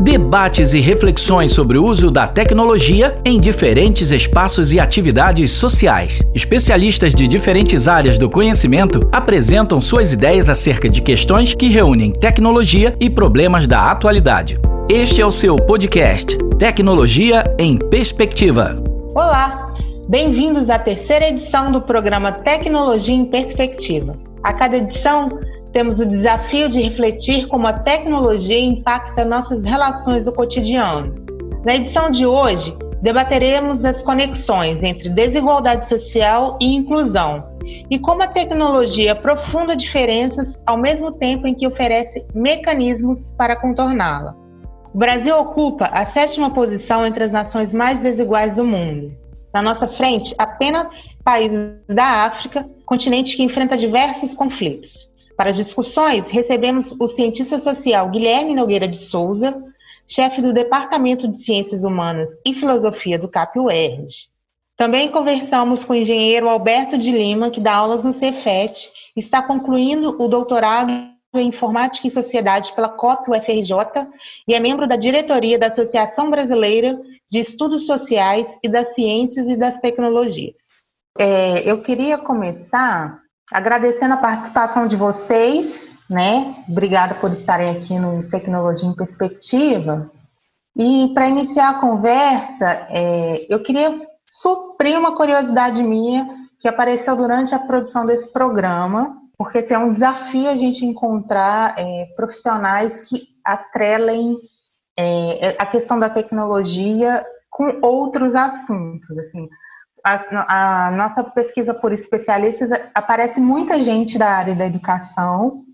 Debates e reflexões sobre o uso da tecnologia em diferentes espaços e atividades sociais. Especialistas de diferentes áreas do conhecimento apresentam suas ideias acerca de questões que reúnem tecnologia e problemas da atualidade. Este é o seu podcast Tecnologia em Perspectiva. Olá, bem-vindos à terceira edição do programa Tecnologia em Perspectiva. A cada edição, temos o desafio de refletir como a tecnologia impacta nossas relações do cotidiano. Na edição de hoje, debateremos as conexões entre desigualdade social e inclusão e como a tecnologia aprofunda diferenças ao mesmo tempo em que oferece mecanismos para contorná-la. O Brasil ocupa a sétima posição entre as nações mais desiguais do mundo. Na nossa frente, apenas países da África, continente que enfrenta diversos conflitos. Para as discussões, recebemos o cientista social Guilherme Nogueira de Souza, chefe do Departamento de Ciências Humanas e Filosofia do CAP-UERJ. Também conversamos com o engenheiro Alberto de Lima, que dá aulas no Cefet, está concluindo o doutorado em Informática e Sociedade pela COP-UFRJ e é membro da diretoria da Associação Brasileira de Estudos Sociais e das Ciências e das Tecnologias. É, eu queria começar Agradecendo a participação de vocês, né? Obrigada por estarem aqui no Tecnologia em Perspectiva. E para iniciar a conversa, é, eu queria suprir uma curiosidade minha que apareceu durante a produção desse programa, porque assim, é um desafio a gente encontrar é, profissionais que atrelem é, a questão da tecnologia com outros assuntos. Assim, a, a, nossa pesquisa por especialistas aparece muita gente da área da educação.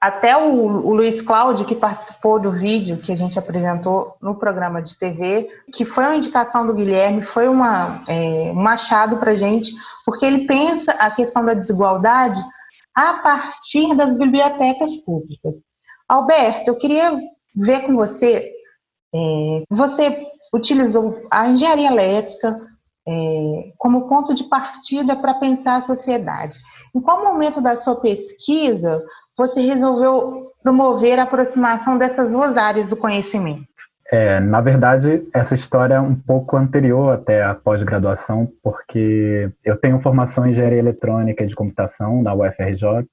Até o, o Luiz Cláudio, que participou do vídeo que a gente apresentou no programa de TV, que foi uma indicação do Guilherme, foi uma, é, um achado para a gente, porque ele pensa a questão da desigualdade a partir das bibliotecas públicas. Alberto, eu queria ver com você, é, você utilizou a engenharia elétrica, é, como ponto de partida para pensar a sociedade. Em qual momento da sua pesquisa você resolveu promover a aproximação dessas duas áreas do conhecimento? É, na verdade, essa história é um pouco anterior até a pós-graduação, porque eu tenho formação em engenharia eletrônica e de computação da UFRJ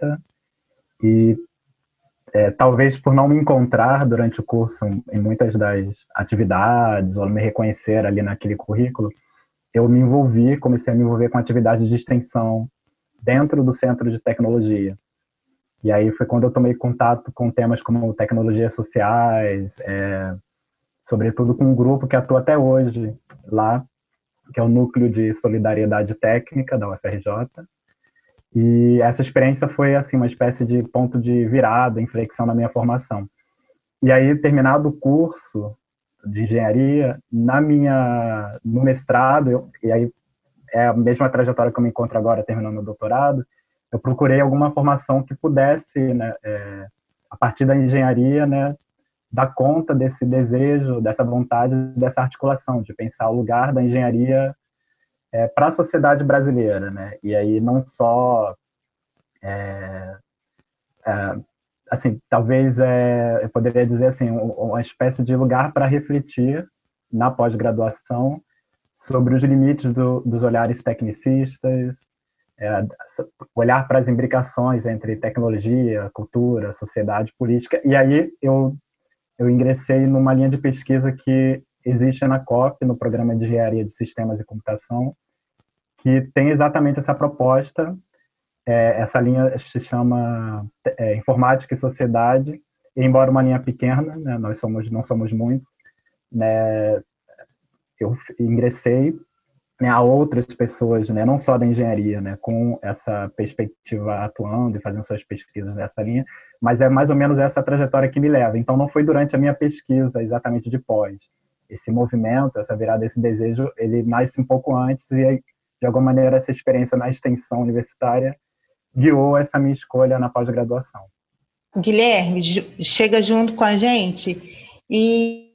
e é, talvez por não me encontrar durante o curso em muitas das atividades ou me reconhecer ali naquele currículo, eu me envolvi, comecei a me envolver com atividades de extensão dentro do centro de tecnologia. E aí foi quando eu tomei contato com temas como tecnologias sociais, é, sobretudo com um grupo que atua até hoje lá, que é o Núcleo de Solidariedade Técnica da UFRJ. E essa experiência foi assim uma espécie de ponto de virada, inflexão na minha formação. E aí, terminado o curso, de engenharia, na minha no mestrado, eu, e aí é a mesma trajetória que eu me encontro agora terminando meu doutorado, eu procurei alguma formação que pudesse, né, é, a partir da engenharia, né, dar conta desse desejo, dessa vontade, dessa articulação, de pensar o lugar da engenharia é, para a sociedade brasileira, né? E aí não só é, é, assim, talvez é, eu poderia dizer assim, uma espécie de lugar para refletir na pós-graduação sobre os limites do, dos olhares tecnicistas, é, olhar para as imbricações entre tecnologia, cultura, sociedade, política. E aí eu eu ingressei numa linha de pesquisa que existe na COP, no Programa de Engenharia de Sistemas e Computação, que tem exatamente essa proposta é, essa linha se chama é, Informática e Sociedade, e embora uma linha pequena, né, nós somos não somos muitos, né, eu ingressei né, a outras pessoas, né, não só da engenharia, né, com essa perspectiva atuando e fazendo suas pesquisas nessa linha, mas é mais ou menos essa trajetória que me leva. Então, não foi durante a minha pesquisa exatamente de pós. Esse movimento, essa virada, esse desejo, ele nasce um pouco antes e, de alguma maneira, essa experiência na extensão universitária guiou essa minha escolha na pós-graduação. Guilherme chega junto com a gente e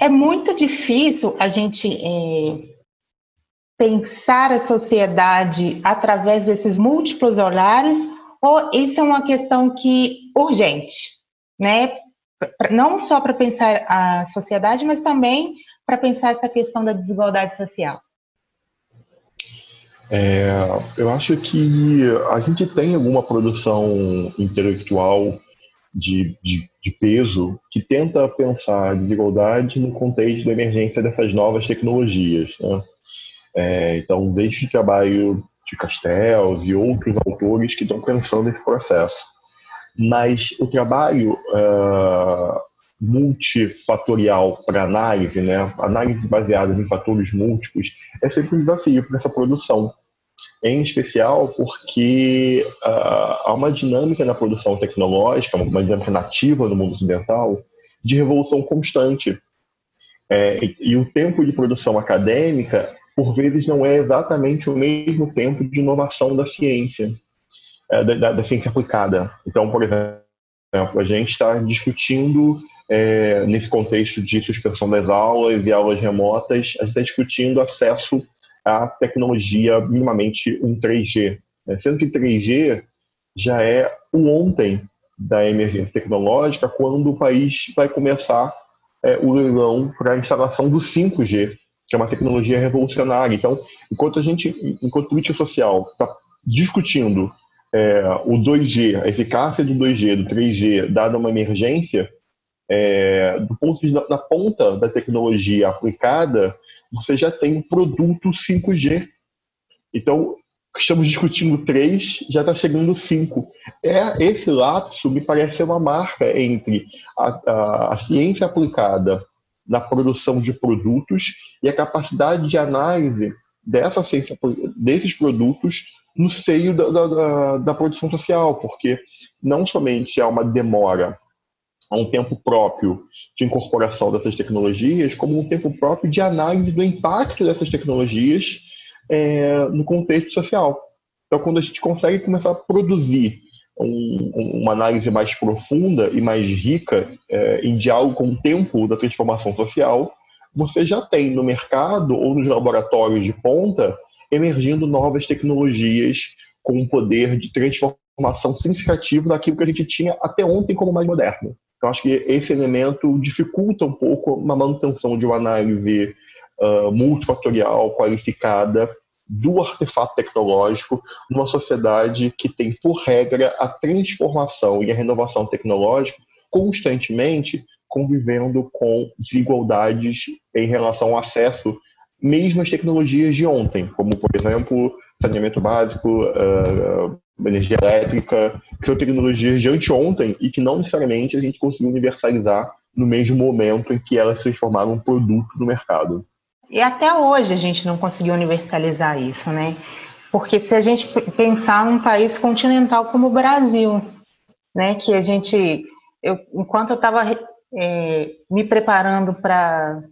é muito difícil a gente é, pensar a sociedade através desses múltiplos olhares ou isso é uma questão que urgente, né? não só para pensar a sociedade, mas também para pensar essa questão da desigualdade social? É, eu acho que a gente tem alguma produção intelectual de, de, de, peso que tenta pensar a desigualdade no contexto da emergência dessas novas tecnologias. Né? É, então, desde o trabalho de Castells e outros autores que estão pensando nesse processo. Mas o trabalho uh, multifatorial para análise, né, análise baseada em fatores múltiplos, é sempre um desafio para essa produção. Em especial porque uh, há uma dinâmica na produção tecnológica, uma dinâmica nativa no mundo ocidental, de revolução constante. É, e, e o tempo de produção acadêmica por vezes não é exatamente o mesmo tempo de inovação da ciência, é, da, da, ciência aplicada. Então, por exemplo, a gente está discutindo, é, nesse contexto de suspensão das aulas e aulas remotas, a gente está discutindo acesso à tecnologia minimamente um 3G. Né? Sendo que 3G já é o ontem da emergência tecnológica, quando o país vai começar é, o leilão para a instalação do 5G, que é uma tecnologia revolucionária. Então, enquanto a gente, enquanto política social está discutindo é, o 2G, a eficácia do 2G, do 3G, dada uma emergência, é, do ponto de vista na ponta da tecnologia aplicada, você já tem um produto 5G. Então, estamos discutindo 3, já está chegando 5. É, esse lapso me parece uma marca entre a, a, a ciência aplicada na produção de produtos e a capacidade de análise dessa ciência, desses produtos no seio da, da, da, produção social, porque não somente há uma demora a um tempo próprio de incorporação dessas tecnologias, como um tempo próprio de análise do impacto dessas tecnologias é, no contexto social. Então, quando a gente consegue começar a produzir um, uma análise mais profunda e mais rica é, em diálogo com o tempo da transformação social, você já tem no mercado ou nos laboratórios de ponta emergindo novas tecnologias com um poder de transformação significativo daquilo que a gente tinha até ontem como mais moderno. Então, acho que esse elemento dificulta um pouco a manutenção de uma análise uh, multifatorial, qualificada, do artefato tecnológico numa sociedade que tem por regra a transformação e a renovação tecnológica constantemente convivendo com desigualdades em relação ao acesso mesmo às tecnologias de ontem, como por exemplo saneamento básico, uh, energia elétrica, são tecnologias de anteontem e que não necessariamente a gente conseguiu universalizar no mesmo momento em que elas se transformaram um produto no mercado. E até hoje a gente não conseguiu universalizar isso, né? Porque se a gente pensar num país continental como o Brasil, né, que a gente, eu, enquanto eu estava é, me preparando para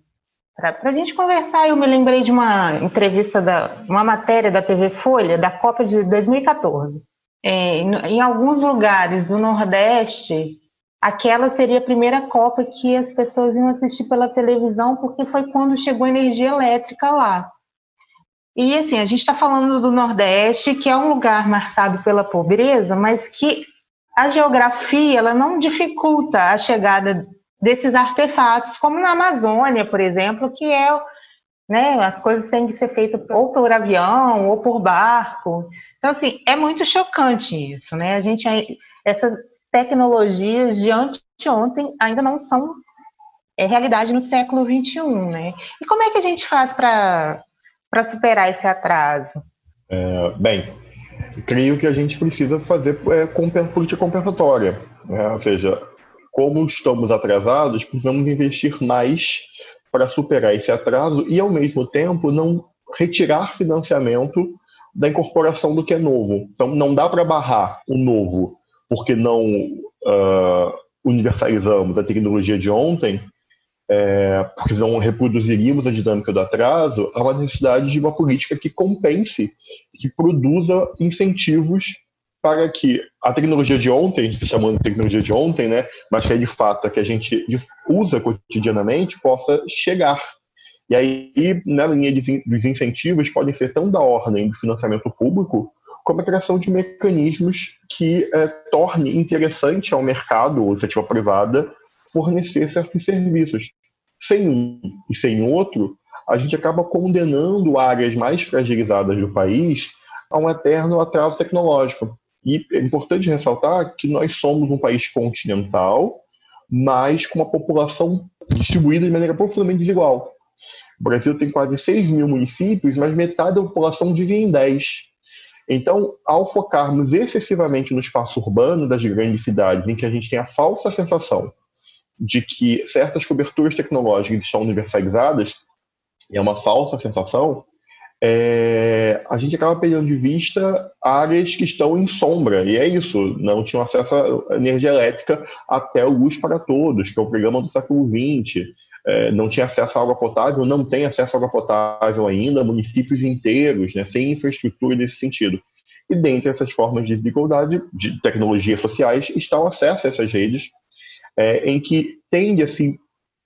para a gente conversar, eu me lembrei de uma entrevista da uma matéria da TV Folha da Copa de 2014. É, em alguns lugares do Nordeste, aquela seria a primeira Copa que as pessoas iam assistir pela televisão, porque foi quando chegou energia elétrica lá. E assim, a gente está falando do Nordeste, que é um lugar marcado pela pobreza, mas que a geografia ela não dificulta a chegada desses artefatos, como na Amazônia, por exemplo, que é, né, as coisas têm que ser feitas ou por avião ou por barco. Então, assim, é muito chocante isso, né? A gente, essas tecnologias de anteontem ainda não são é, realidade no século XXI, né? E como é que a gente faz para superar esse atraso? É, bem, creio que a gente precisa fazer é, política compensatória, né? ou seja, como estamos atrasados, precisamos investir mais para superar esse atraso e, ao mesmo tempo, não retirar financiamento da incorporação do que é novo. Então, não dá para barrar o novo porque não uh, universalizamos a tecnologia de ontem, é, porque não reproduziríamos a dinâmica do atraso, há uma necessidade de uma política que compense, que produza incentivos para que a tecnologia de ontem, a gente está chamando de tecnologia de ontem, né, mas que é de fato que a gente usa cotidianamente, possa chegar. E aí, na linha dos incentivos, podem ser tão da ordem do financiamento público, como a criação de mecanismos que é, torne interessante ao mercado ou iniciativa privada fornecer certos serviços. Sem um e sem outro, a gente acaba condenando áreas mais fragilizadas do país a um eterno atraso tecnológico. E é importante ressaltar que nós somos um país continental, mas com uma população distribuída de maneira profundamente desigual. O Brasil tem quase 6 mil municípios, mas metade da população vive em 10. Então, ao focarmos excessivamente no espaço urbano das grandes cidades, em que a gente tem a falsa sensação de que certas coberturas tecnológicas estão universalizadas, é uma falsa sensação, é, a gente acaba perdendo de vista áreas que estão em sombra, e é isso, não tinham acesso à energia elétrica até o Luz para Todos, que é o programa do século XX, não tinha acesso à água potável, não tem acesso à água potável ainda, municípios inteiros, né, sem infraestrutura nesse sentido. E dentre essas formas de desigualdade, de tecnologias sociais, está o acesso a essas redes, é, em que tende a se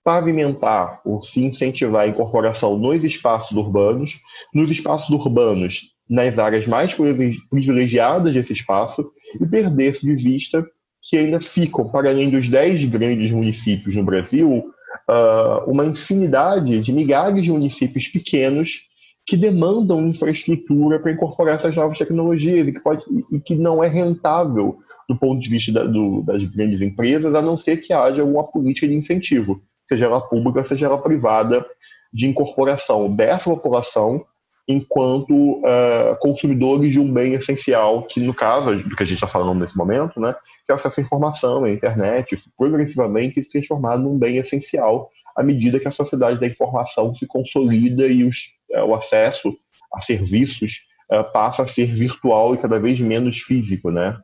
pavimentar ou se incentivar a incorporação nos espaços urbanos, nos espaços urbanos, nas áreas mais privilegiadas desse espaço, e perder-se de vista que ainda ficam, para além dos 10 grandes municípios no Brasil, uh, uma infinidade de milhares de municípios pequenos que demandam infraestrutura para incorporar essas novas tecnologias e que, pode, e que não é rentável do ponto de vista da, do, das grandes empresas, a não ser que haja uma política de incentivo seja ela pública, seja ela privada, de incorporação dessa população enquanto uh, consumidores de um bem essencial, que no caso do que a gente está falando nesse momento, né, que é acesso à informação, à internet, progressivamente se transformar num bem essencial à medida que a sociedade da informação se consolida e os, uh, o acesso a serviços uh, passa a ser virtual e cada vez menos físico, né?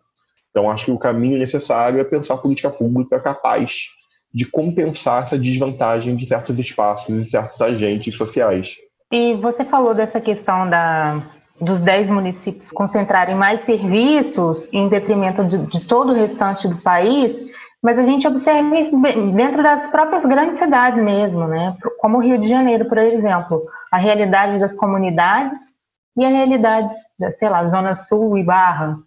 Então acho que o caminho necessário é pensar política pública capaz de compensar essa desvantagem de certos espaços e certos agentes sociais. E você falou dessa questão da, dos 10 municípios concentrarem mais serviços em detrimento de, de, todo o restante do país, mas a gente observa isso dentro das próprias grandes cidades mesmo, né? Como o Rio de Janeiro, por exemplo, a realidade das comunidades e a realidade, da, sei lá, Zona Sul e Barra,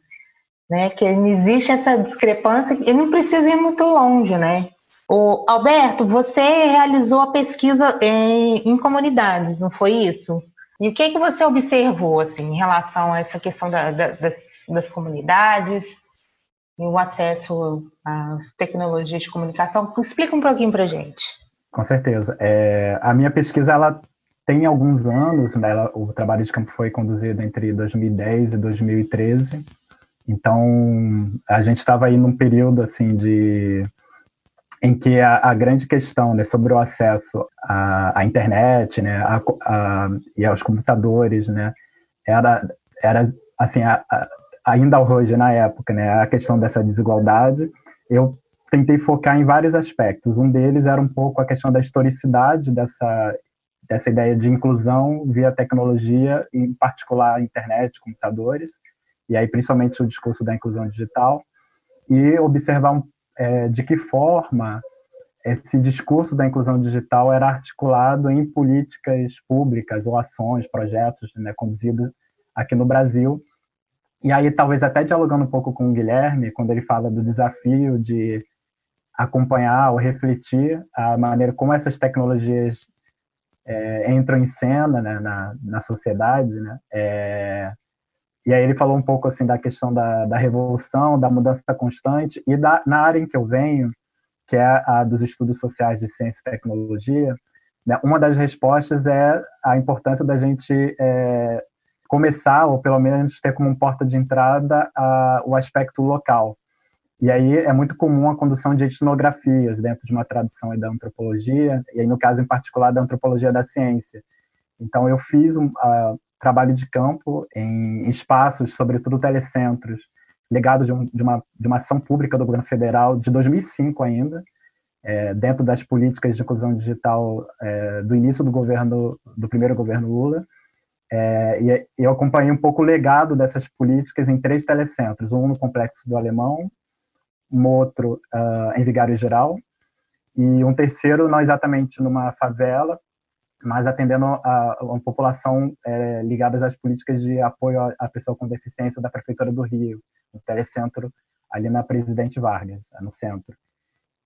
né? Que existe essa discrepância e não precisa ir muito longe, né? O Alberto, você realizou a pesquisa em, em, comunidades, não foi isso? E o que, que você observou assim, em relação a essa questão da, da, das, das comunidades e o acesso às tecnologias de comunicação? Explica um pouquinho para gente. Com certeza. É, a minha pesquisa ela tem alguns anos, né, ela, o trabalho de campo foi conduzido entre 2010 e 2013. Então, a gente estava aí num período assim de em que a, a, grande questão né, sobre o acesso à, à internet né, a, a, e aos computadores né, era, era assim, ainda hoje, na época, né, a questão dessa desigualdade. Eu tentei focar em vários aspectos. Um deles era um pouco a questão da historicidade dessa, dessa ideia de inclusão via tecnologia, em particular internet, computadores, e aí principalmente o discurso da inclusão digital, e observar um é, de que forma esse discurso da inclusão digital era articulado em políticas públicas ou ações, projetos né, conduzidos aqui no Brasil. E aí, talvez até dialogando um pouco com o Guilherme, quando ele fala do desafio de acompanhar ou refletir a maneira como essas tecnologias é, entram em cena né, na, na sociedade, né? É, e aí ele falou um pouco assim da questão da, da revolução, da mudança constante e da, na área em que eu venho, que é a dos estudos sociais de ciência e tecnologia, né, uma das respostas é a importância da gente é, começar, ou pelo menos ter como porta de entrada a, o aspecto local. E aí é muito comum a condução de etnografias dentro de uma tradução da antropologia, e aí no caso em particular da antropologia da ciência. Então eu fiz um, uh, trabalho de campo em espaços, sobretudo telecentros, ligados de, um, de, uma, de uma ação pública do governo federal de 2005 ainda, é, dentro das políticas de inclusão digital é, do início do governo, do primeiro governo Lula. É, e eu acompanhei um pouco o legado dessas políticas em três telecentros, um no Complexo do Alemão, um outro uh, em Vigário Geral, e um terceiro não exatamente numa favela, mas atendendo a, uma população é, ligada às políticas de apoio à pessoa com deficiência da Prefeitura do Rio, no telecentro ali na Presidente Vargas, no centro.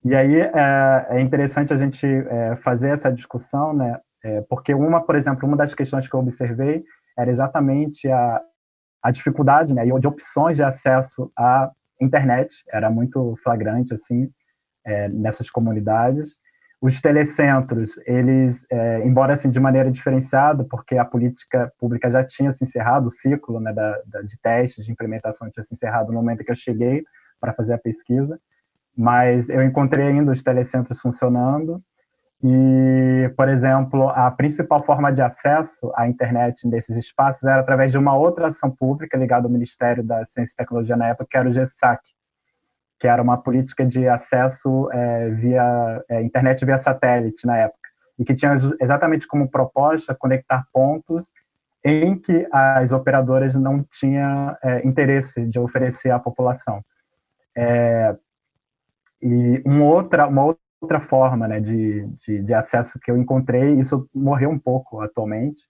E aí é, é interessante a gente é, fazer essa discussão, né? É, porque uma, por exemplo, uma das questões que eu observei era exatamente a, a dificuldade, né, de opções de acesso à internet, era muito flagrante assim é, nessas comunidades. Os telecentros, eles, é, embora assim de maneira diferenciada, porque a política pública já tinha se encerrado, o ciclo né, da, da, de testes, de implementação tinha se encerrado no momento que eu cheguei para fazer a pesquisa, mas eu encontrei ainda os telecentros funcionando, e, por exemplo, a principal forma de acesso à internet nesses espaços era através de uma outra ação pública ligada ao Ministério da Ciência e Tecnologia na época, que era o GESAC, que era uma política de acesso é, via é, internet via satélite na época, e que tinha exatamente como proposta conectar pontos em que as operadoras não tinham é, interesse de oferecer à população. É, e uma outra, uma outra forma né, de, de, de, acesso que eu encontrei, isso morreu um pouco atualmente,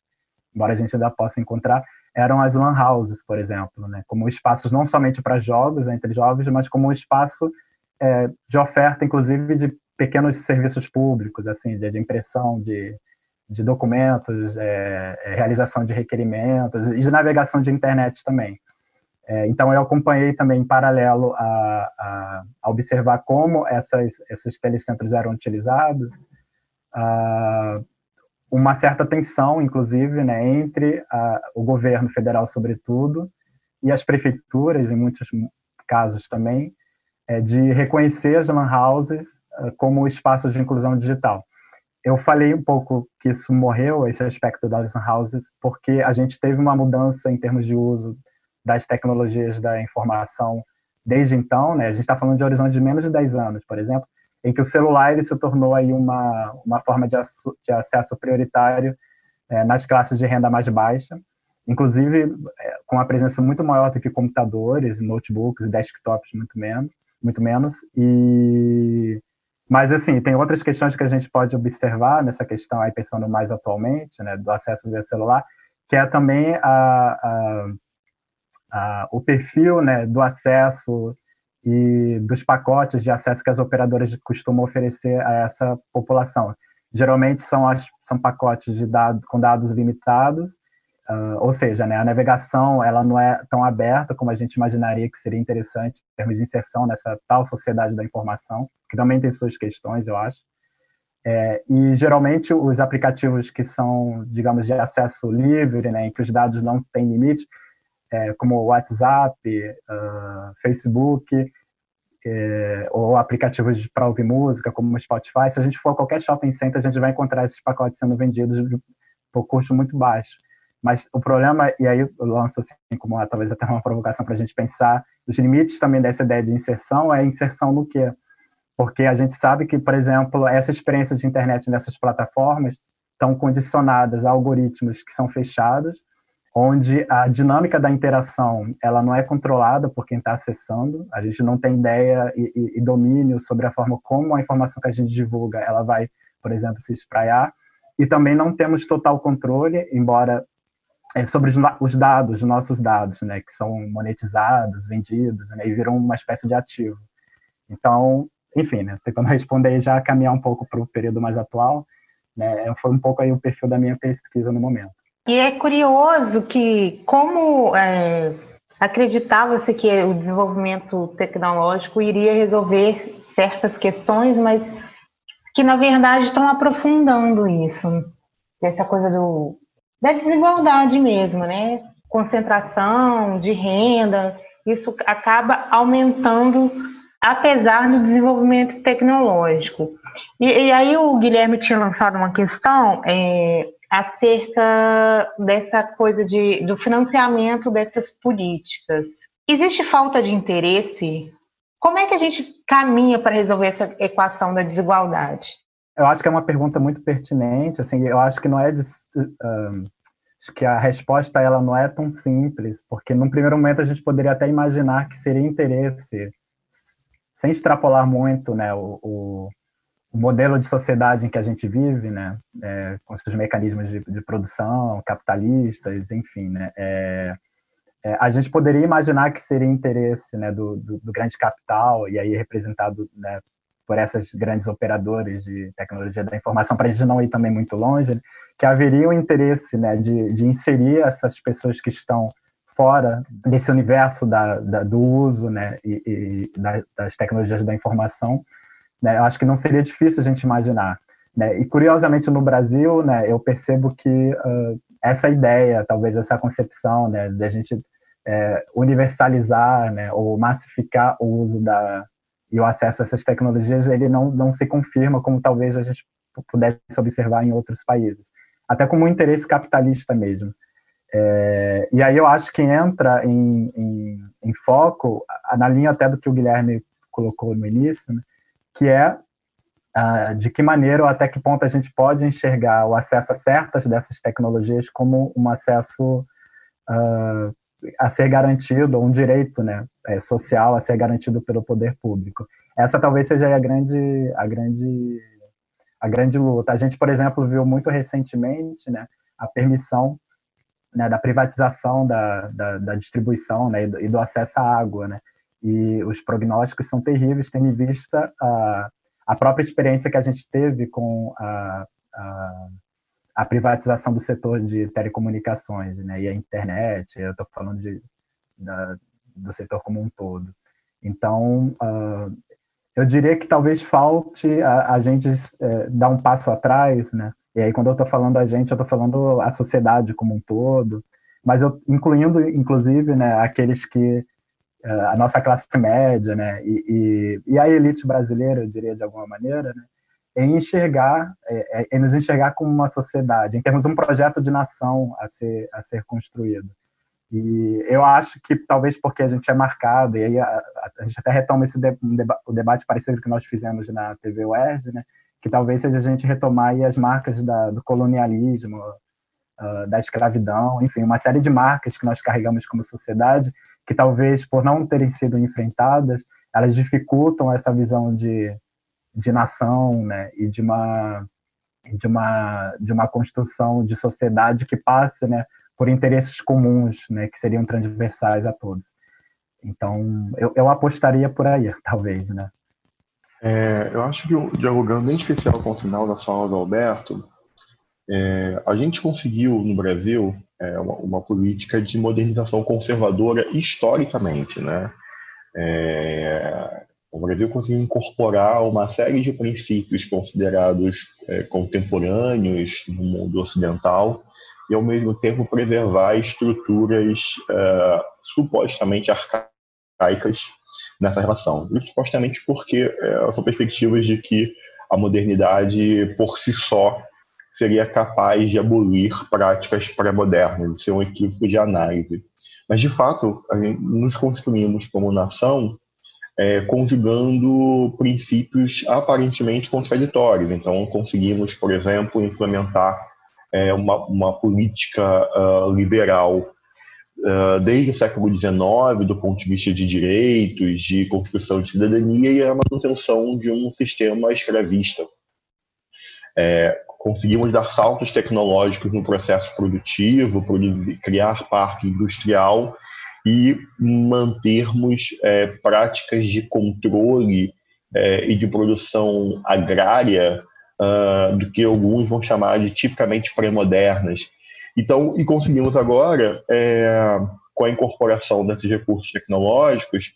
embora a gente ainda possa encontrar, eram as lan houses, por exemplo, né, como espaços não somente para jogos, entre jovens, mas como um espaço é, de oferta, inclusive, de pequenos serviços públicos, assim, de, de impressão de, de documentos, é, é realização de requerimentos e de navegação de internet também. É, então, eu acompanhei também em paralelo a, a, a observar como essas, esses telecentros eram utilizados, uma certa tensão, inclusive, né, entre a, o governo federal, sobretudo, e as prefeituras, em muitos casos também, é, de reconhecer as lan houses é, como espaços de inclusão digital. Eu falei um pouco que isso morreu, esse aspecto das lan houses, porque a gente teve uma mudança em termos de uso das tecnologias da informação desde então, né? A gente está falando de horizonte de menos de 10 anos, por exemplo, em que o celular ele se tornou aí uma, uma forma de, de acesso prioritário é, nas classes de renda mais baixa, inclusive é, com a presença muito maior do que computadores, notebooks e desktops muito menos, muito menos. E mas assim tem outras questões que a gente pode observar nessa questão aí pensando mais atualmente, né, do acesso via celular, que é também a, a o perfil né, do acesso e dos pacotes de acesso que as operadoras costumam oferecer a essa população. Geralmente são, as, são pacotes de dado, com dados limitados, uh, ou seja, né, a navegação ela não é tão aberta como a gente imaginaria que seria interessante em termos de inserção nessa tal sociedade da informação, que também tem suas questões, eu acho. É, e geralmente os aplicativos que são, digamos, de acesso livre, né, em que os dados não têm limite, é, como WhatsApp, uh, Facebook, é, ou aplicativos para ouvir música, como o Spotify. Se a gente for a qualquer shopping center, a gente vai encontrar esses pacotes sendo vendidos por custo muito baixo. Mas o problema, e aí eu lanço assim, como talvez até uma provocação para a gente pensar, os limites também dessa ideia de inserção é inserção no quê? Porque a gente sabe que, por exemplo, essa experiência de internet nessas plataformas estão condicionadas a algoritmos que são fechados, onde a dinâmica da interação ela não é controlada por quem está acessando, a gente não tem ideia e, e, e, domínio sobre a forma como a informação que a gente divulga ela vai, por exemplo, se espraiar, e também não temos total controle, embora é, sobre os dados, os nossos dados, né, que são monetizados, vendidos, né, e viram uma espécie de ativo. Então, enfim, né, tentando responder já caminhar um pouco para o período mais atual, né, foi um pouco aí o perfil da minha pesquisa no momento. E é curioso que, como é, acreditava-se que o desenvolvimento tecnológico iria resolver certas questões, mas que, na verdade, estão aprofundando isso. Essa coisa do, da desigualdade mesmo, né? Concentração de renda, isso acaba aumentando apesar do desenvolvimento tecnológico. E, e aí o Guilherme tinha lançado uma questão é, acerca dessa coisa de, do financiamento dessas políticas. Existe falta de interesse? Como é que a gente caminha para resolver essa equação da desigualdade? Eu acho que é uma pergunta muito pertinente. Assim, eu acho que não é de, uh, acho que a resposta ela não é tão simples, porque num primeiro momento a gente poderia até imaginar que seria interesse, sem extrapolar muito, né, o, o o modelo de sociedade em que a gente vive, né, é, com seus mecanismos de, de, produção capitalistas, enfim, né, é, é, a gente poderia imaginar que seria interesse né, do, do, do, grande capital, e aí representado né, por essas grandes operadoras de tecnologia da informação, para a gente não ir também muito longe, que haveria um interesse né, de, de inserir essas pessoas que estão fora desse universo da, da, do uso né, e, e das tecnologias da informação, né, eu acho que não seria difícil a gente imaginar. Né? E, curiosamente, no Brasil, né, eu percebo que uh, essa ideia, talvez essa concepção né, de a gente é, universalizar né, ou massificar o uso da, e o acesso a essas tecnologias, ele não, não se confirma como talvez a gente pudesse observar em outros países. Até como um interesse capitalista mesmo. É, e aí eu acho que entra em, em, em, foco, na linha até do que o Guilherme colocou no início, né, que é uh, de que maneira ou até que ponto a gente pode enxergar o acesso a certas dessas tecnologias como um acesso uh, a ser garantido, um direito né, é, social a ser garantido pelo poder público. Essa talvez seja a grande, a grande, a grande luta. A gente, por exemplo, viu muito recentemente né, a permissão né, da privatização da, da, da distribuição né, e, do, acesso à água. Né? E os prognósticos são terríveis, tendo em vista a, a própria experiência que a gente teve com a, a, a privatização do setor de telecomunicações né, e a internet, eu estou falando de, da, do setor como um todo. Então, uh, eu diria que talvez falte a, a gente é, dar um passo atrás, né? E aí, quando eu estou falando a gente, eu estou falando a sociedade como um todo, mas eu incluindo, inclusive, né, aqueles que a nossa classe média, né, e, e, e, a elite brasileira, eu diria de alguma maneira, né, em enxergar, é, é, nos enxergar como uma sociedade, em termos de um projeto de nação a ser a ser construído. E eu acho que talvez porque a gente é marcado, e aí a, a, a gente até retoma esse de, um deba, o debate parecido que nós fizemos na TV UERJ, né, que talvez seja a gente retomar as marcas da, do colonialismo, uh, da escravidão, enfim, uma série de marcas que nós carregamos como sociedade, que talvez por não terem sido enfrentadas, elas dificultam essa visão de, de nação, né, e de uma de uma de uma construção de sociedade que passe, né, por interesses comuns, né, que seriam transversais a todos. Então, eu, eu apostaria por aí, talvez, né. É, eu acho que, dialogando em especial com o final da fala do Alberto, é, a gente conseguiu no Brasil é, uma, uma, política de modernização conservadora historicamente, né? É, o Brasil conseguiu incorporar uma série de princípios considerados é, contemporâneos no mundo ocidental e, ao mesmo tempo, preservar estruturas é, supostamente arcaicas nessa relação. E supostamente porque é, são perspectivas de que a modernidade por si só seria capaz de abolir práticas pré-modernas, de ser um equívoco de análise. Mas, de fato, nos construímos como nação é, conjugando princípios aparentemente contraditórios. Então, conseguimos, por exemplo, implementar é, uma, uma política uh, liberal uh, desde o século XIX, do ponto de vista de direitos, de construção de cidadania e a manutenção de um sistema escravista. É, conseguimos dar saltos tecnológicos no processo produtivo, produzir, criar parque industrial e mantermos é, práticas de controle é, e de produção agrária uh, do que alguns vão chamar de tipicamente pré-modernas, então, e conseguimos agora, é, com a incorporação desses recursos tecnológicos,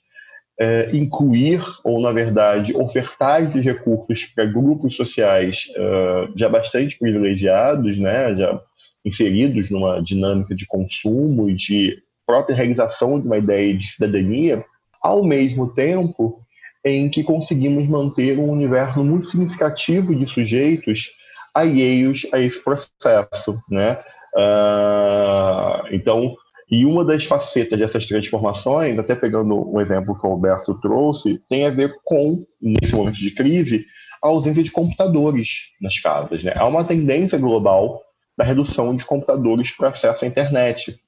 é, incluir, ou na verdade, ofertar esses recursos para grupos sociais uh, já bastante privilegiados, né, já inseridos numa dinâmica de consumo e de própria realização de uma ideia de cidadania, ao mesmo tempo em que conseguimos manter um universo muito significativo de sujeitos alheios a esse processo, né? Uh, então, e uma das facetas dessas transformações, até pegando um exemplo que o Alberto trouxe, tem a ver com, nesse momento de crise, a ausência de computadores nas casas. Né? Há uma tendência global da redução de computadores para acesso à internet.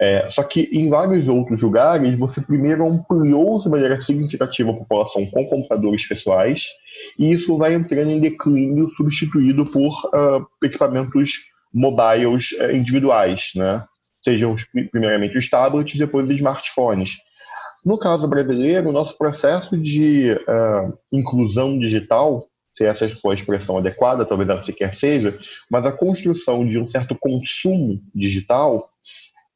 É, só que em vários outros lugares, você primeiro ampliou de maneira significativa a população com computadores pessoais, e isso vai entrando em declínio, substituído por uh, equipamentos mobiles uh, individuais, né? Sejam primeiramente os tablets, depois os smartphones. No caso brasileiro, nosso processo de uh, inclusão digital, se essa for a expressão adequada, talvez ela sequer seja, mas a construção de um certo consumo digital,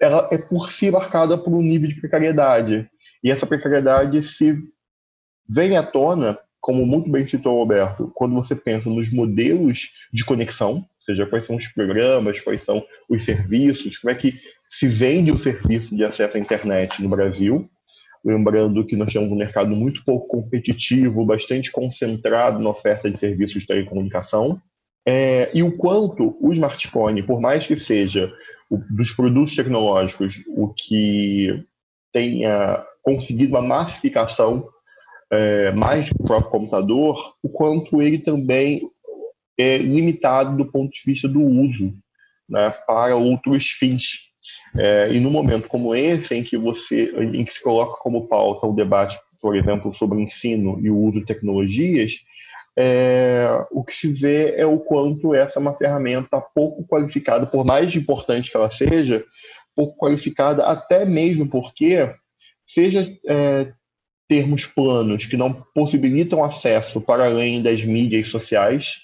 ela é por si marcada por um nível de precariedade. E essa precariedade se vem à tona, como muito bem citou o Alberto, quando você pensa nos modelos de conexão, ou seja, quais são os programas, quais são os serviços, como é que se vende o serviço de acesso à internet no Brasil. Lembrando que nós temos um mercado muito pouco competitivo, bastante concentrado na oferta de serviços de telecomunicação. É, e o quanto o smartphone, por mais que seja o, dos produtos tecnológicos o que tenha conseguido uma massificação é, mais que o próprio computador, o quanto ele também é limitado do ponto de vista do uso né, para outros fins. É, e no momento como esse, em que você, em que se coloca como pauta o debate, por exemplo, sobre ensino e o uso de tecnologias, é, o que se vê é o quanto essa é uma ferramenta pouco qualificada, por mais importante que ela seja, pouco qualificada, até mesmo porque, seja é, termos planos que não possibilitam acesso para além das mídias sociais,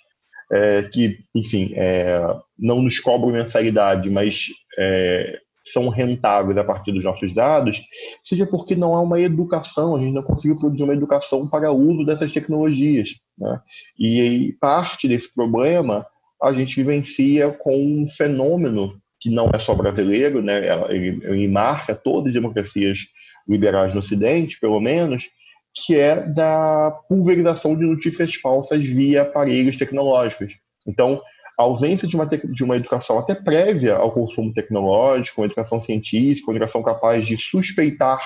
é, que, enfim, é, não nos cobram mensalidade, mas é, são rentáveis a partir dos nossos dados, seja porque não há uma educação, a gente não conseguiu produzir uma educação para o uso dessas tecnologias. Né? E parte desse problema a gente vivencia com um fenômeno que não é só brasileiro, né? ele, ele marca todas as democracias liberais no Ocidente, pelo menos, que é da pulverização de notícias falsas via aparelhos tecnológicos. Então, a ausência de uma, de uma educação até prévia ao consumo tecnológico, uma educação científica, uma educação capaz de suspeitar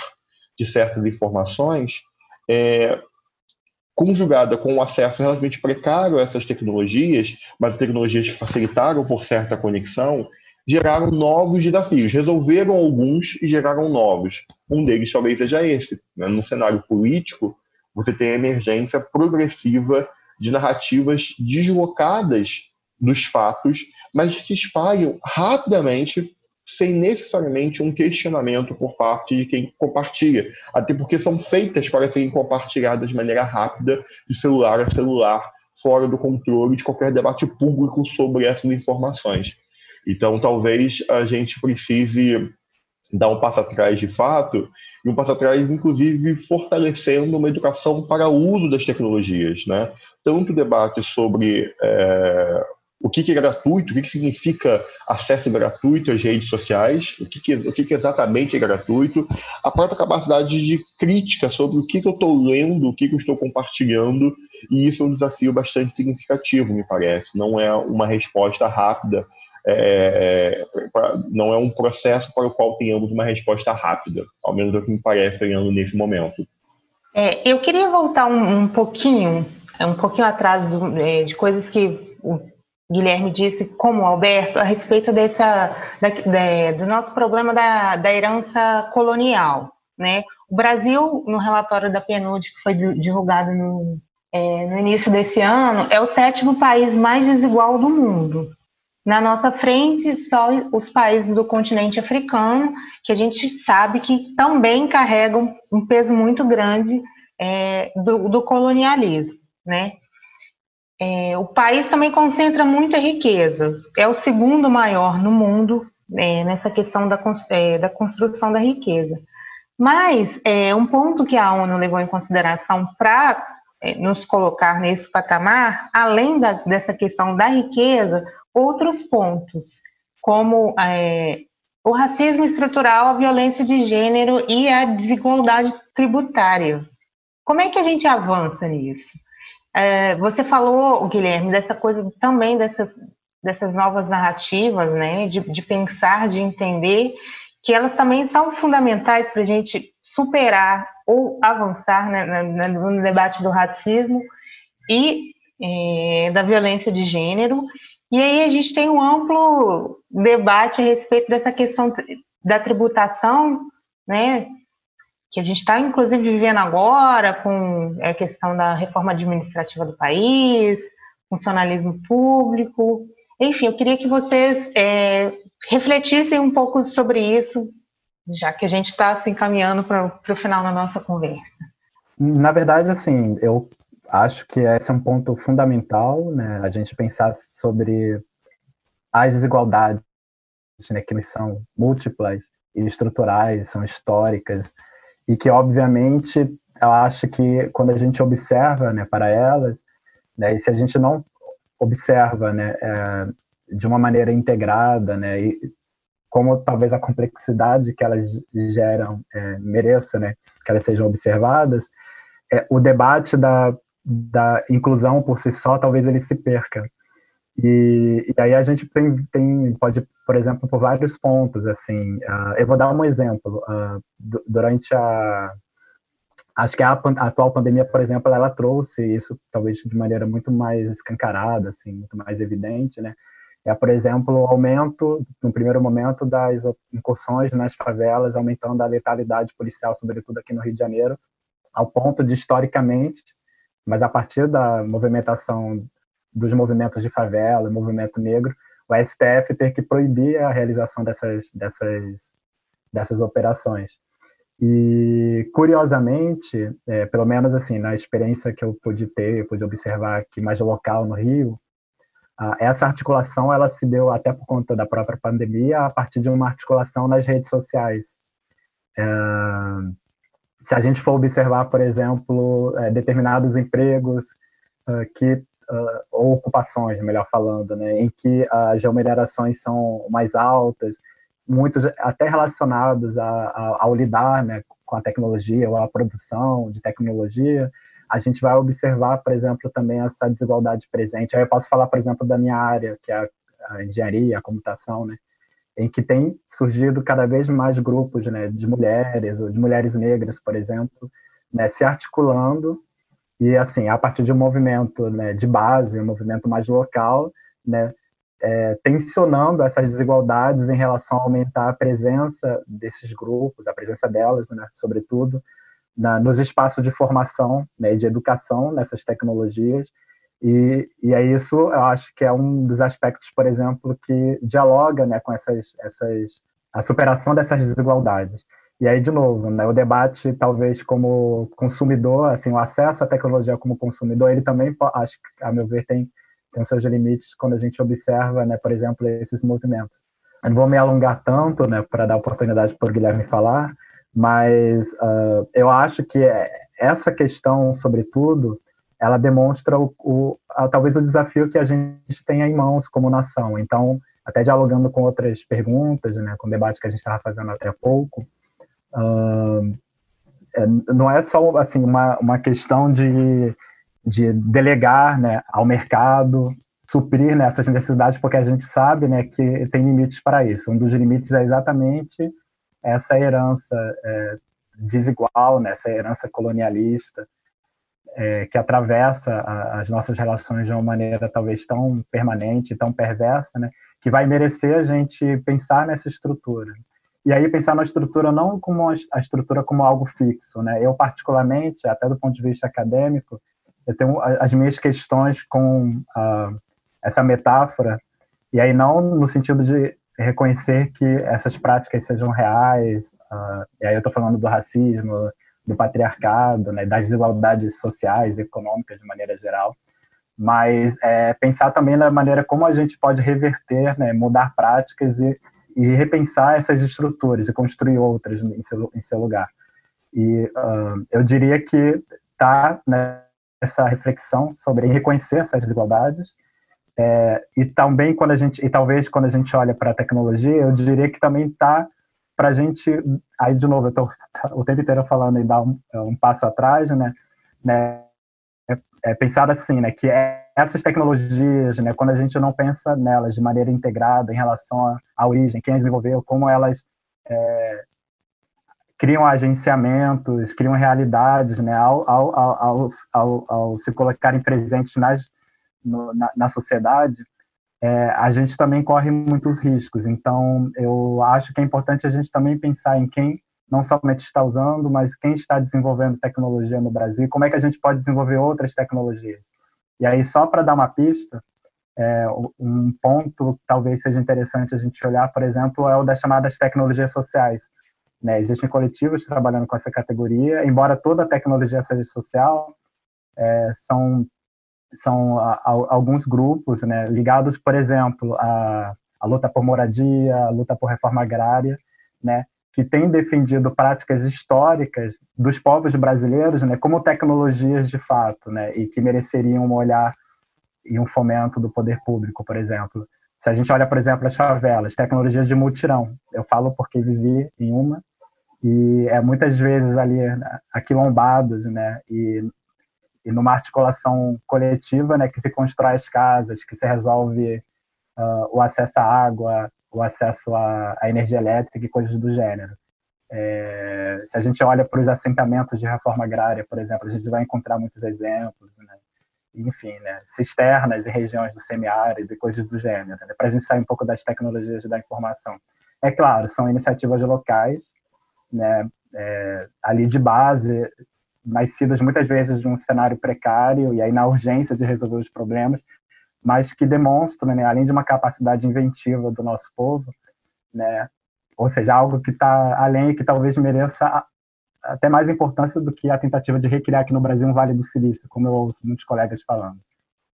de certas informações, é, conjugada com um acesso relativamente precário a essas tecnologias, mas tecnologias que facilitaram por certa conexão, geraram novos desafios. Resolveram alguns e geraram novos. Um deles talvez seja esse. Né? No cenário político, você tem a emergência progressiva de narrativas deslocadas dos fatos, mas se espalham rapidamente sem necessariamente um questionamento por parte de quem compartilha, até porque são feitas para serem compartilhadas de maneira rápida, de celular a celular, fora do controle de qualquer debate público sobre essas informações. Então, talvez a gente precise dar um passo atrás de fato, e um passo atrás, inclusive, fortalecendo uma educação para o uso das tecnologias. Né? Tanto o debate sobre é, o que, é gratuito, o que, significa acesso gratuito às redes sociais, o que, que, o que, exatamente é gratuito, a própria capacidade de crítica sobre o que, eu estou lendo, o que eu estou compartilhando, e isso é um desafio bastante significativo, me parece. Não é uma resposta rápida, é, não é um processo para o qual tenhamos uma resposta rápida, ao menos é o que me parece olhando nesse momento. É, eu queria voltar um, um pouquinho, um pouquinho atrás do, é, de coisas que Guilherme disse, como Alberto, a respeito dessa, da, da, do nosso problema da, da herança colonial. Né? O Brasil, no relatório da PNUD, que foi divulgado no, é, no início desse ano, é o sétimo país mais desigual do mundo. Na nossa frente, só os países do continente africano, que a gente sabe que também carregam um peso muito grande é, do, do colonialismo. Né? É, o país também concentra muita riqueza, é o segundo maior no mundo é, nessa questão da, é, da, construção da riqueza. Mas é, um ponto que a ONU levou em consideração para é, nos colocar nesse patamar, além da, dessa questão da riqueza, outros pontos, como é, o racismo estrutural, a violência de gênero e a desigualdade tributária. Como é que a gente avança nisso? É, você falou, Guilherme, dessa coisa também dessas, dessas novas narrativas, né, de, de pensar, de entender que elas também são fundamentais para a gente superar ou avançar né, no debate do racismo e é, da violência de gênero. E aí a gente tem um amplo debate a respeito dessa questão da tributação, né, que a gente está, inclusive, vivendo agora com a questão da reforma administrativa do país, funcionalismo público. Enfim, eu queria que vocês é, refletissem um pouco sobre isso, já que a gente está se encaminhando para o final da nossa conversa. Na verdade, assim, eu acho que esse é um ponto fundamental, né? A gente pensar sobre as desigualdades, né, que são múltiplas e estruturais, são históricas, e que, obviamente, eu acho que quando a gente observa né, para elas, né, e se a gente não observa né, é, de uma maneira integrada, né, e como talvez a complexidade que elas geram é, mereça né, que elas sejam observadas, é, o debate da, da inclusão por si só, talvez ele se perca. E, e, aí a gente tem, tem, pode, por exemplo, por vários pontos, assim, uh, eu vou dar um exemplo. Uh, durante a, acho que a, a, atual pandemia, por exemplo, ela trouxe isso talvez de maneira muito mais escancarada, assim, muito mais evidente, né? É, por exemplo, o aumento, no primeiro momento, das incursões nas favelas, aumentando a letalidade policial, sobretudo aqui no Rio de Janeiro, ao ponto de, historicamente, mas a partir da movimentação dos movimentos de favela, movimento negro, o STF ter que proibir a realização dessas, dessas, dessas operações. E, curiosamente, é, pelo menos assim, na experiência que eu pude ter, eu pude observar aqui mais local no Rio, essa articulação ela se deu até por conta da própria pandemia a partir de uma articulação nas redes sociais. É, se a gente for observar, por exemplo, é, determinados empregos uh, que uh, ou ocupações, melhor falando, né, em que as remunerações são mais altas, muitos até relacionados a, a, ao lidar né, com a tecnologia ou a produção de tecnologia, a gente vai observar, por exemplo, também essa desigualdade presente. Aí eu posso falar, por exemplo, da minha área, que é a, engenharia, a computação, né? Em que tem surgido cada vez mais grupos né, de mulheres, ou de mulheres negras, por exemplo, né, se articulando e, assim, a partir de um movimento né, de base, um movimento mais local, né, é, tensionando essas desigualdades em relação a aumentar a presença desses grupos, a presença delas, né, sobretudo, na, nos espaços de formação né, de educação nessas tecnologias. E, e é isso, eu acho que é um dos aspectos, por exemplo, que dialoga né, com essas, essas, a superação dessas desigualdades. E aí, de novo, né, o debate, talvez como consumidor, assim, o acesso à tecnologia como consumidor, ele também, acho a meu ver, tem, tem os seus limites quando a gente observa, né, por exemplo, esses movimentos. Eu não vou me alongar tanto, né, para dar oportunidade para o Guilherme falar, mas uh, eu acho que essa questão, sobretudo, ela demonstra o, o a, talvez o desafio que a gente tem em mãos como nação. Então, até dialogando com outras perguntas, né, com o debate que a gente estava fazendo até há pouco, uh, não é só assim uma, uma questão de, de delegar né, ao mercado suprir né, essas necessidades, porque a gente sabe né, que tem limites para isso. Um dos limites é exatamente essa herança é, desigual, né, essa herança colonialista, é, que atravessa a, as nossas relações de uma maneira talvez tão permanente, tão perversa, né, que vai merecer a gente pensar nessa estrutura. E aí pensar na estrutura não como a estrutura como algo fixo, né? Eu particularmente, até do ponto de vista acadêmico, eu tenho as minhas questões com uh, essa metáfora, e aí não no sentido de reconhecer que essas práticas sejam reais, uh, e aí eu estou falando do racismo, do patriarcado, né, das desigualdades sociais econômicas de maneira geral, mas é, pensar também na maneira como a gente pode reverter, né, mudar práticas e, e repensar essas estruturas e construir outras em seu, em seu lugar. E uh, eu diria que está nessa reflexão sobre reconhecer essas desigualdades é, e também quando a gente, e talvez quando a gente olha para a tecnologia, eu diria que também está para a gente, aí de novo, eu estou o tempo inteiro falando e dar um, um passo atrás, né, né é, é, pensar assim, né, que é, essas tecnologias, né, quando a gente não pensa nelas de maneira integrada em relação à origem, quem as desenvolveu, como elas é, criam agenciamentos, criam realidades, né, ao, ao, ao, ao, ao se colocarem presentes nas no, na, na, sociedade, é, a gente também corre muitos riscos. Então, eu acho que é importante a gente também pensar em quem não somente está usando, mas quem está desenvolvendo tecnologia no Brasil, como é que a gente pode desenvolver outras tecnologias. E aí, só para dar uma pista, é, um ponto que talvez seja interessante a gente olhar, por exemplo, é o das chamadas tecnologias sociais. Né? Existem coletivos trabalhando com essa categoria, embora toda tecnologia seja social, é, são são a, a, alguns grupos né, ligados, por exemplo, à, luta por moradia, à luta por reforma agrária, né, que têm defendido práticas históricas dos povos brasileiros né, como tecnologias de fato, né, e que mereceriam um olhar e um fomento do poder público, por exemplo. Se a gente olha, por exemplo, as favelas, tecnologias de mutirão, eu falo porque vivi em uma, e é muitas vezes ali aquilombados, né, e, e numa articulação coletiva, né, que se constrói as casas, que se resolve uh, o acesso à água, o acesso à, à energia elétrica e coisas do gênero. É, se a gente olha para os assentamentos de reforma agrária, por exemplo, a gente vai encontrar muitos exemplos, né? enfim, né? cisternas em regiões do semiárido e coisas do gênero, né? para a gente sair um pouco das tecnologias da informação. É claro, são iniciativas locais, né, é, ali de base, nascidas muitas vezes de um cenário precário e aí na urgência de resolver os problemas, mas que demonstram, né, além de uma capacidade inventiva do nosso povo, né, ou seja, algo que está além e que talvez mereça até mais importância do que a tentativa de recriar aqui no Brasil um Vale do Silício, como eu ouço muitos colegas falando.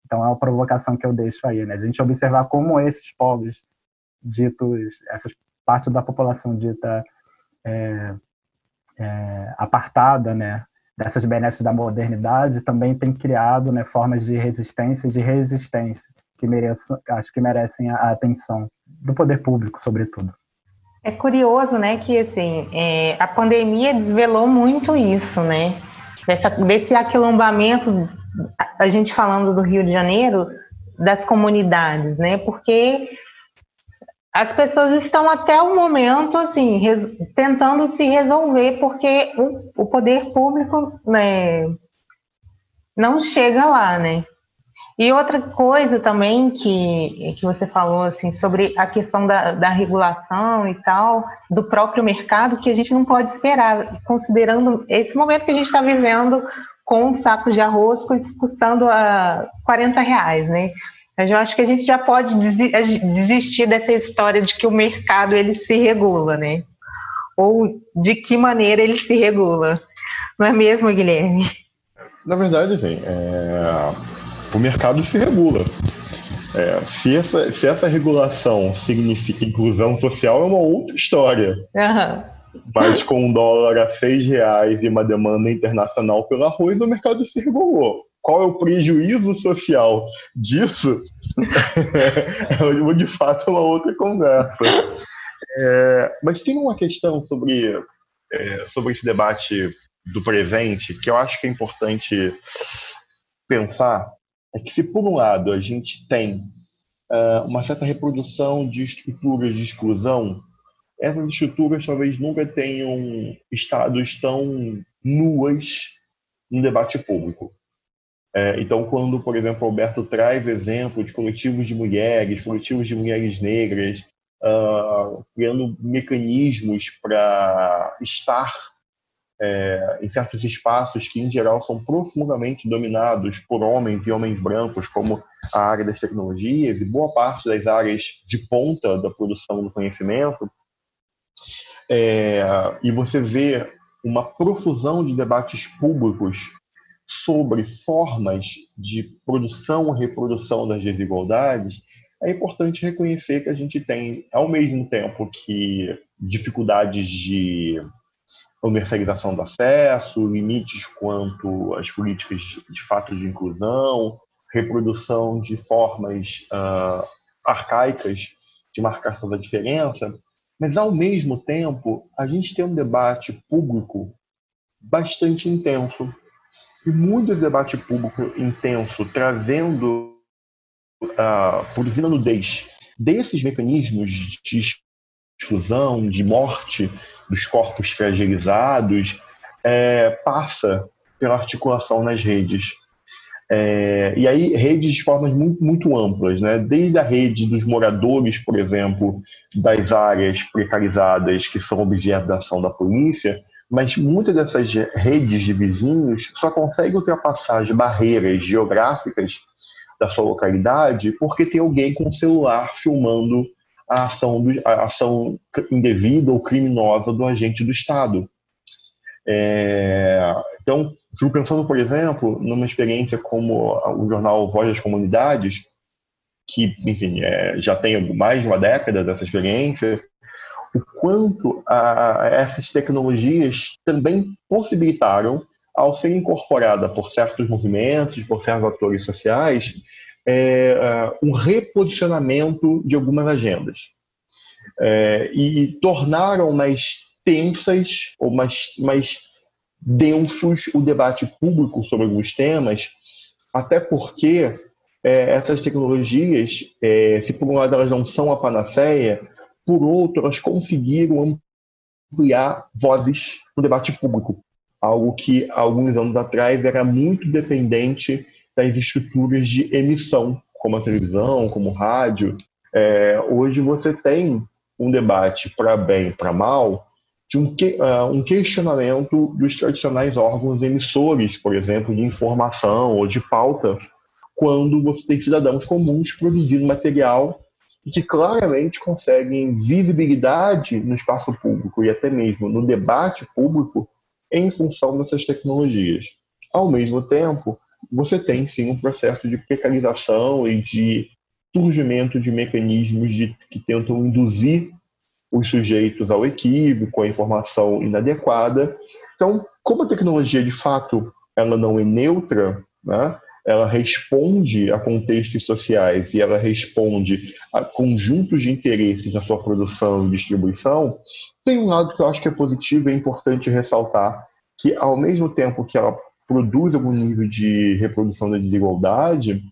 Então é uma provocação que eu deixo aí, né? A gente observar como esses povos ditos, essas partes da população dita é, é, apartada, né, dessas benesses da modernidade, também tem criado, né, formas de resistência e de resistência que mereçam, acho que merecem a atenção do poder público, sobretudo. É curioso, né, que assim é, a pandemia desvelou muito isso, né, Dessa, desse aquilombamento, a gente falando do Rio de Janeiro, das comunidades, né, porque as pessoas estão até o momento assim tentando se resolver porque o, o poder público né, não chega lá, né? E outra coisa também que, que você falou assim sobre a questão da, da regulação e tal do próprio mercado que a gente não pode esperar, considerando esse momento que a gente está vivendo com um saco de arroz custando a 40 reais, né? Eu acho que a gente já pode desistir dessa história de que o mercado ele se regula, né? Ou de que maneira ele se regula. Não é mesmo, Guilherme? Na verdade, vem. É... o mercado se regula. É, se, essa, se essa regulação significa inclusão social, é uma outra história. Uhum. Mas com um dólar a seis reais e uma demanda internacional pelo arroz, o mercado se regulou qual é o prejuízo social disso, é de fato é uma outra conversa. É, mas tem uma questão sobre, é, sobre esse debate do presente que eu acho que é importante pensar, é que se por um lado a gente tem uh, uma certa reprodução de estruturas de exclusão, essas estruturas talvez nunca tenham estado tão nuas no debate público. É, então, quando, por exemplo, Alberto traz exemplo de coletivos de mulheres, coletivos de mulheres negras, uh, criando mecanismos para estar é, em certos espaços que, em geral, são profundamente dominados por homens e homens brancos, como a área das tecnologias e boa parte das áreas de ponta da produção do conhecimento, é, e você vê uma profusão de debates públicos sobre formas de produção e reprodução das desigualdades, é importante reconhecer que a gente tem, ao mesmo tempo que dificuldades de comercialização do acesso, limites quanto às políticas de fato de inclusão, reprodução de formas uh, arcaicas de marcação da diferença, mas ao mesmo tempo a gente tem um debate público bastante intenso e muito debate público intenso, trazendo, uh, produzindo nudez desses mecanismos de exclusão, de morte dos corpos fragilizados, é, passa pela articulação nas redes. É, e aí, redes de formas muito, muito amplas, né? desde a rede dos moradores, por exemplo, das áreas precarizadas que são objeto da ação da polícia, mas muitas dessas redes de vizinhos só conseguem ultrapassar as barreiras geográficas da sua localidade porque tem alguém com o celular filmando a ação, do, a ação indevida ou criminosa do agente do Estado. É, então, fico pensando, por exemplo, numa experiência como o jornal Voz das Comunidades, que, enfim, é, já tem mais de uma década dessa experiência, o quanto a, essas tecnologias também possibilitaram, ao ser incorporada por certos movimentos, por certos atores sociais, é, um reposicionamento de algumas agendas. É, e tornaram mais tensas ou mais, mais densos o debate público sobre alguns temas, até porque é, essas tecnologias, é, se por um lado elas não são a panaceia, por outro elas conseguiram ampliar vozes no debate público, algo que alguns anos atrás era muito dependente das estruturas de emissão, como a televisão, como o rádio. É, hoje você tem um debate para bem, para mal, de um, uh, um, questionamento dos tradicionais órgãos emissores, por exemplo, de informação ou de pauta, quando você tem cidadãos comuns produzindo material e que claramente conseguem visibilidade no espaço público e até mesmo no debate público em função dessas tecnologias. Ao mesmo tempo, você tem sim um processo de precarização e de surgimento de mecanismos de, que tentam induzir os sujeitos ao equívoco, à informação inadequada. Então, como a tecnologia de fato ela não é neutra, né, ela responde a contextos sociais e ela responde a conjuntos de interesses na sua produção e distribuição, tem um lado que eu acho que é positivo e é importante ressaltar, que ao mesmo tempo que ela produz algum nível de reprodução da desigualdade,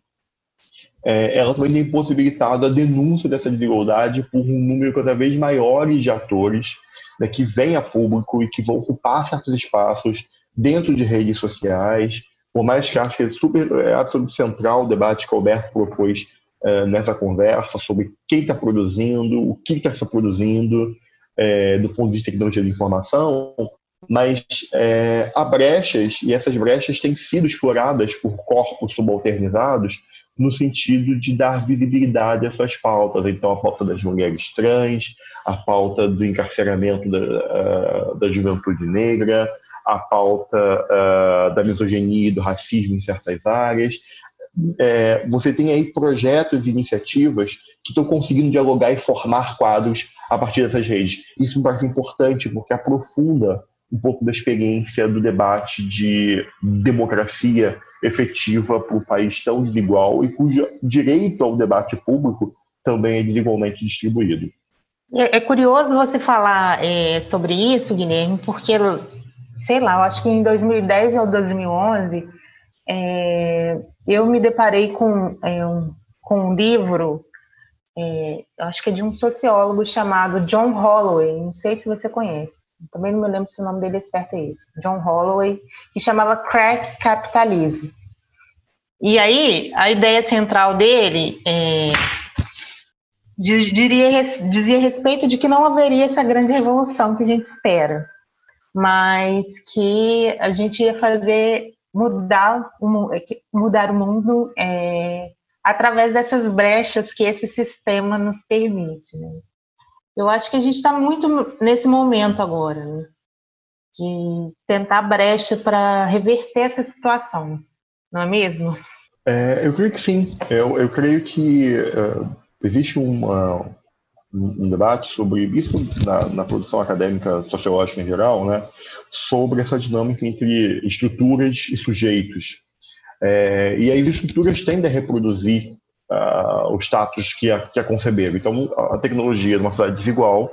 é, ela também tem possibilitado a denúncia dessa desigualdade por um número cada vez maior de atores né, que vêm a público e que vão ocupar certos espaços dentro de redes sociais, por mais que acho que é, super, é absolutamente central o debate que o Alberto propôs é, nessa conversa sobre quem está produzindo, o que está se produzindo, é, do ponto de vista de tecnologia de informação, mas é, há brechas, e essas brechas têm sido exploradas por corpos subalternizados no sentido de dar visibilidade às suas pautas. Então, a pauta das mulheres trans, a pauta do encarceramento da, uh, da juventude negra, a pauta uh, da misoginia e do racismo em certas áreas. É, você tem aí projetos e iniciativas que estão conseguindo dialogar e formar quadros a partir dessas redes. Isso me parece importante porque aprofunda um pouco da experiência do debate de democracia efetiva para um país tão desigual e cujo direito ao debate público também é desigualmente distribuído. É, é curioso você falar é, sobre isso, Guilherme, porque sei lá, eu acho que em 2010 ou 2011, é, eu me deparei com, é, um, com um livro, é, acho que é de um sociólogo chamado John Holloway, não sei se você conhece, também não me lembro se o nome dele é certo é isso, John Holloway, que chamava Crack Capitalism. E aí, a ideia central dele é, diria, dizia respeito de que não haveria essa grande revolução que a gente espera mas que a gente ia fazer mudar o, mudar o mundo é, através dessas brechas que esse sistema nos permite. Né? Eu acho que a gente está muito nesse momento agora, né? de tentar brecha para reverter essa situação, não é mesmo? É, eu creio que sim. Eu, eu creio que uh, existe uma, um debate sobre isso na, na, produção acadêmica sociológica em geral, né, sobre essa dinâmica entre estruturas e sujeitos. É, e as estruturas tendem a reproduzir uh, o status que a, que a conceberam. Então, a tecnologia de uma sociedade desigual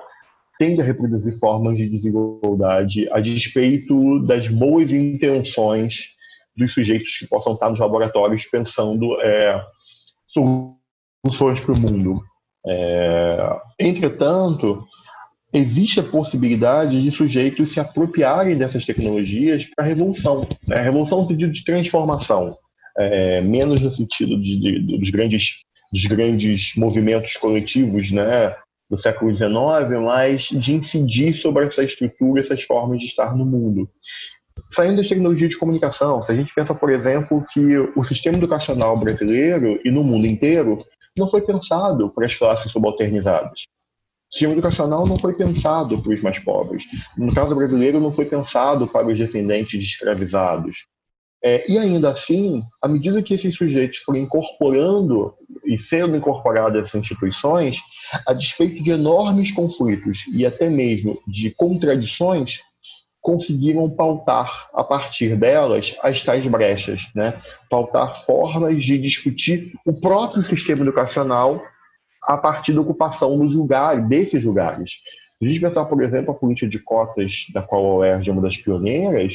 tende a reproduzir formas de desigualdade a despeito das boas intenções dos sujeitos que possam estar nos laboratórios pensando é, soluções para o mundo. É, entretanto, existe a possibilidade de sujeitos se apropriarem dessas tecnologias para a revolução. Né? Revolução no sentido de transformação, é, menos no sentido de, de, dos, grandes, dos grandes movimentos coletivos né, do século XIX, mas de incidir sobre essa estrutura, essas formas de estar no mundo. Saindo das tecnologias de comunicação, se a gente pensa, por exemplo, que o sistema educacional brasileiro e no mundo inteiro não foi pensado para as classes subalternizadas. O sistema educacional não foi pensado para os mais pobres. No caso brasileiro, não foi pensado para os descendentes de escravizados. É, e ainda assim, à medida que esses sujeitos foram incorporando e sendo incorporados essas instituições, a despeito de enormes conflitos e até mesmo de contradições, conseguiram pautar a partir delas as tais brechas, né? pautar formas de discutir o próprio sistema educacional a partir da ocupação dos lugares, desses lugares. Se a gente pensar, por exemplo, a política de cotas, da qual a UERJ é uma das pioneiras,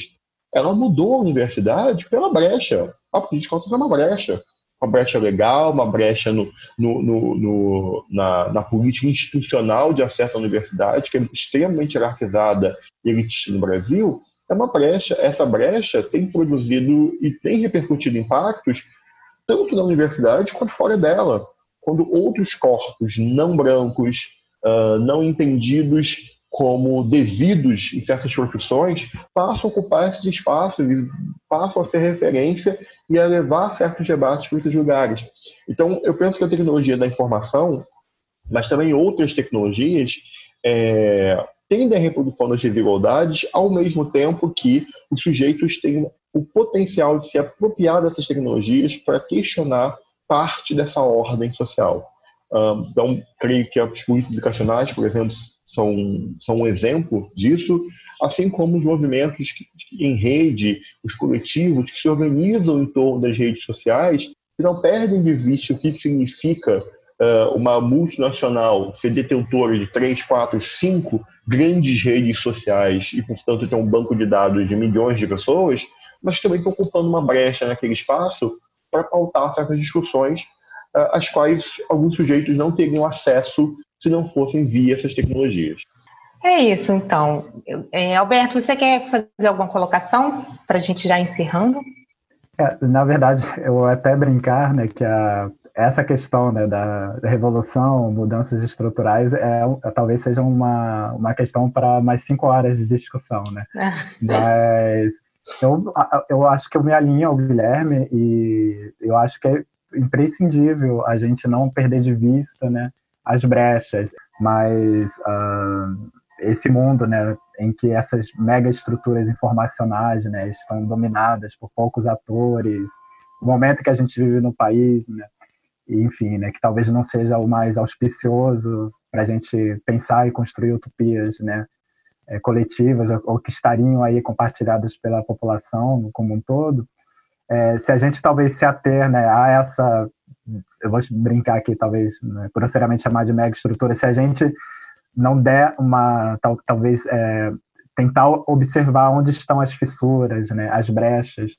ela mudou a universidade pela brecha. A política de cotas é uma brecha. Uma brecha legal, uma brecha no, no, no, no na, na, política institucional de acesso à universidade, que é extremamente hierarquizada e elitista no Brasil, é uma brecha. Essa brecha tem produzido e tem repercutido impactos tanto na universidade quanto fora dela. Quando outros corpos não brancos, uh, não entendidos como devidos em certas profissões, passam a ocupar esses espaços e passam a ser referência e a levar certos debates para esses lugares. Então, eu penso que a tecnologia da informação, mas também outras tecnologias, é, tendem à reprodução das desigualdades, ao mesmo tempo que os sujeitos têm o potencial de se apropriar dessas tecnologias para questionar parte dessa ordem social. Então, creio que as políticas educacionais, por exemplo, são, são um exemplo disso, assim como os movimentos em rede, os coletivos que se organizam em torno das redes sociais, que não perdem de vista o que significa uh, uma multinacional ser detentora de três, quatro, cinco grandes redes sociais e, portanto, ter um banco de dados de milhões de pessoas, mas também estão ocupando uma brecha naquele espaço para pautar certas discussões uh, às quais alguns sujeitos não teriam acesso se não fossem via essas tecnologias. É isso, então. É, Alberto, você quer fazer alguma colocação para a gente já encerrando? É, na verdade, eu vou até brincar né, que a, essa questão né, da, revolução, mudanças estruturais, é, é, talvez seja uma, uma questão para mais cinco horas de discussão. Né? Mas eu, eu acho que eu me alinho ao Guilherme e eu acho que é imprescindível a gente não perder de vista né, as brechas, mas uh, esse mundo, né, em que essas mega estruturas informacionais, né, estão dominadas por poucos atores, o momento que a gente vive no país, né, enfim, né, que talvez não seja o mais auspicioso para a gente pensar e construir utopias, né, é, coletivas ou que estariam aí compartilhadas pela população como um todo. É, se a gente talvez se ater né, a essa eu vou brincar aqui, talvez, né, grosseiramente chamar de mega estrutura, se a gente não der uma, tal, talvez, é, tentar observar onde estão as fissuras, né, as brechas,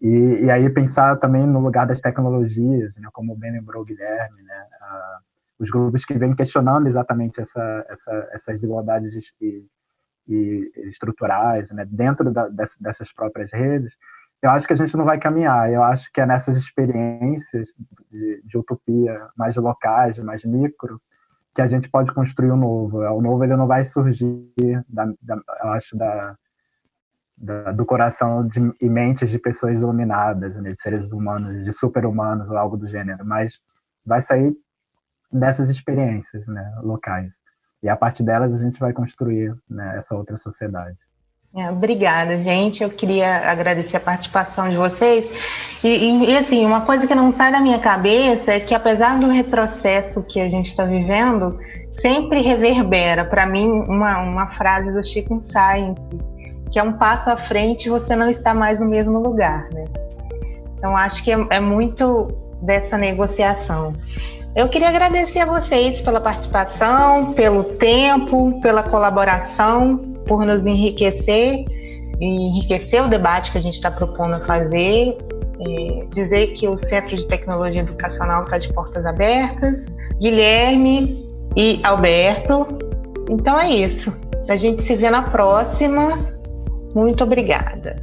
e, e, aí pensar também no lugar das tecnologias, né, como bem lembrou o Guilherme, né, a, os grupos que vêm questionando exatamente essa, essa, essas desigualdades e, e estruturais né, dentro da, dessas próprias redes, eu acho que a gente não vai caminhar. Eu acho que é nessas experiências de, de utopia mais locais, mais micro, que a gente pode construir o novo. O novo ele não vai surgir, da, da, eu acho, da, da, do coração de, e mentes de pessoas iluminadas, né, de seres humanos, de super-humanos ou algo do gênero, mas vai sair dessas experiências né, locais. E a partir delas a gente vai construir né, essa outra sociedade. É, obrigada, gente. Eu queria agradecer a participação de vocês. E, e, e, assim, uma coisa que não sai da minha cabeça é que, apesar do retrocesso que a gente está vivendo, sempre reverbera para mim uma, uma frase do Chico Science, que é um passo à frente e você não está mais no mesmo lugar, né? Então, acho que é, é muito dessa negociação. Eu queria agradecer a vocês pela participação, pelo tempo, pela colaboração por nos enriquecer enriquecer o debate que a gente está propondo fazer. dizer que o Centro de Tecnologia Educacional está de portas abertas. Guilherme e Alberto. Então é isso. A gente se vê na próxima. Muito obrigada.